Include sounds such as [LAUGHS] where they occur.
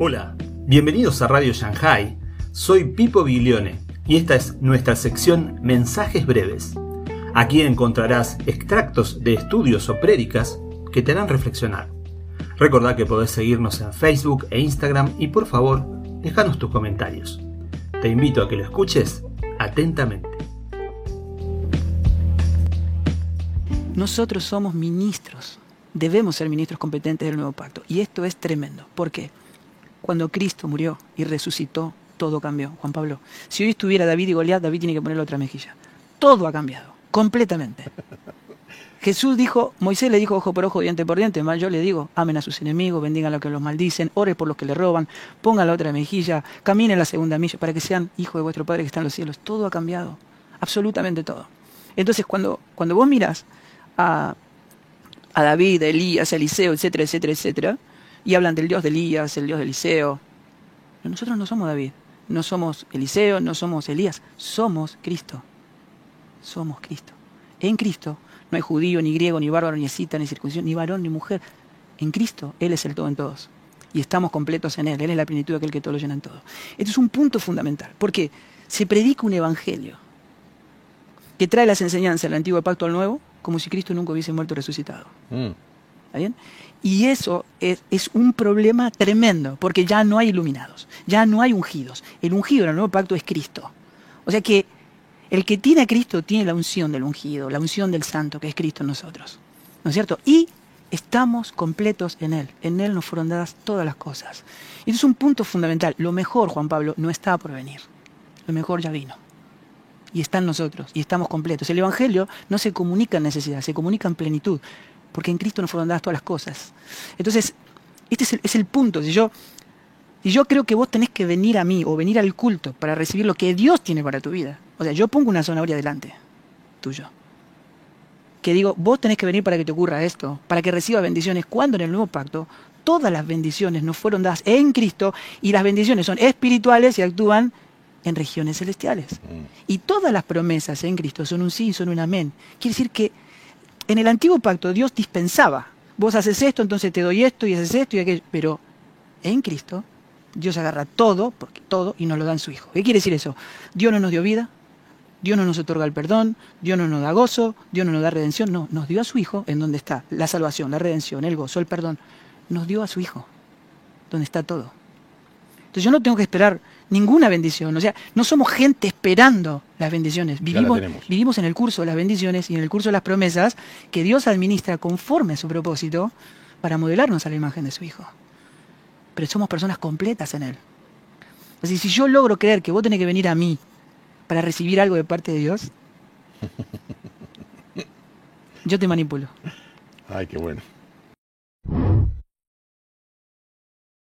Hola, bienvenidos a Radio Shanghai. Soy Pipo Biglione y esta es nuestra sección Mensajes Breves. Aquí encontrarás extractos de estudios o prédicas que te harán reflexionar. Recordá que podés seguirnos en Facebook e Instagram y por favor, déjanos tus comentarios. Te invito a que lo escuches atentamente. Nosotros somos ministros, debemos ser ministros competentes del nuevo pacto. Y esto es tremendo. ¿Por qué? Cuando Cristo murió y resucitó, todo cambió, Juan Pablo. Si hoy estuviera David y Goliat, David tiene que ponerle otra mejilla. Todo ha cambiado, completamente. [LAUGHS] Jesús dijo, Moisés le dijo ojo por ojo, diente por diente, más yo le digo, amen a sus enemigos, bendigan a los que los maldicen, ore por los que le roban, pongan la otra mejilla, caminen la segunda milla para que sean hijos de vuestro Padre que está en los cielos. Todo ha cambiado, absolutamente todo. Entonces cuando, cuando vos miras a, David, Elías, Eliseo, etcétera, etcétera, etcétera, y hablan del Dios de Elías, el Dios de Eliseo. Nosotros no somos David, no somos Eliseo, no somos Elías, somos Cristo. Somos Cristo. En Cristo no hay judío, ni griego, ni bárbaro, ni escita, ni circuncisión, ni varón, ni mujer. En Cristo Él es el todo en todos. Y estamos completos en Él. Él es la plenitud de aquel que todo lo llena en todo. Esto es un punto fundamental, porque se predica un evangelio que trae las enseñanzas del antiguo pacto al nuevo, como si Cristo nunca hubiese muerto resucitado. Mm. ¿Está bien? Y eso es, un problema tremendo, porque ya no hay iluminados, ya no hay ungidos. El ungido en el nuevo pacto es Cristo. O sea que el que tiene a Cristo tiene la unción del ungido, la unción del santo, que es Cristo en nosotros. ¿No es cierto? Y estamos completos en Él. En Él nos fueron dadas todas las cosas. Y es un punto fundamental. Lo mejor, Juan Pablo, no está por venir. Lo mejor ya vino y está en nosotros y estamos completos. El Evangelio no se comunica en necesidad, se comunica en plenitud, porque en Cristo nos fueron dadas todas las cosas. Entonces, este es el, punto. Si yo, si yo creo que vos tenés que venir a mí o venir al culto para recibir lo que Dios tiene para tu vida, o sea, yo pongo una zanahoria delante tuyo, que digo, vos tenés que venir para que te ocurra esto, para que recibas bendiciones, cuando en el nuevo pacto todas las bendiciones nos fueron dadas en Cristo y las bendiciones son espirituales y actúan en regiones celestiales. Mm. Y todas las promesas en Cristo son un sí y son un amén. Quiere decir que en el antiguo pacto Dios dispensaba. Vos haces esto, entonces te doy esto y haces esto y aquello. Pero en Cristo Dios agarra todo, porque todo, y nos lo da en su Hijo. ¿Qué quiere decir eso? Dios no nos dio vida, Dios no nos otorga el perdón, Dios no nos da gozo, Dios no nos da redención. No, nos dio a su Hijo en donde está la salvación, la redención, el gozo, el perdón. Nos dio a su Hijo, donde está todo. Entonces yo no tengo que esperar ninguna bendición. O sea, no somos gente esperando las bendiciones. Vivimos, vivimos en el curso de las bendiciones y en el curso de las promesas que Dios administra conforme a su propósito para modelarnos a la imagen de su Hijo. Pero somos personas completas en Él. Así si yo logro creer que vos tenés que venir a mí para recibir algo de parte de Dios, [LAUGHS] yo te manipulo. Ay, qué bueno.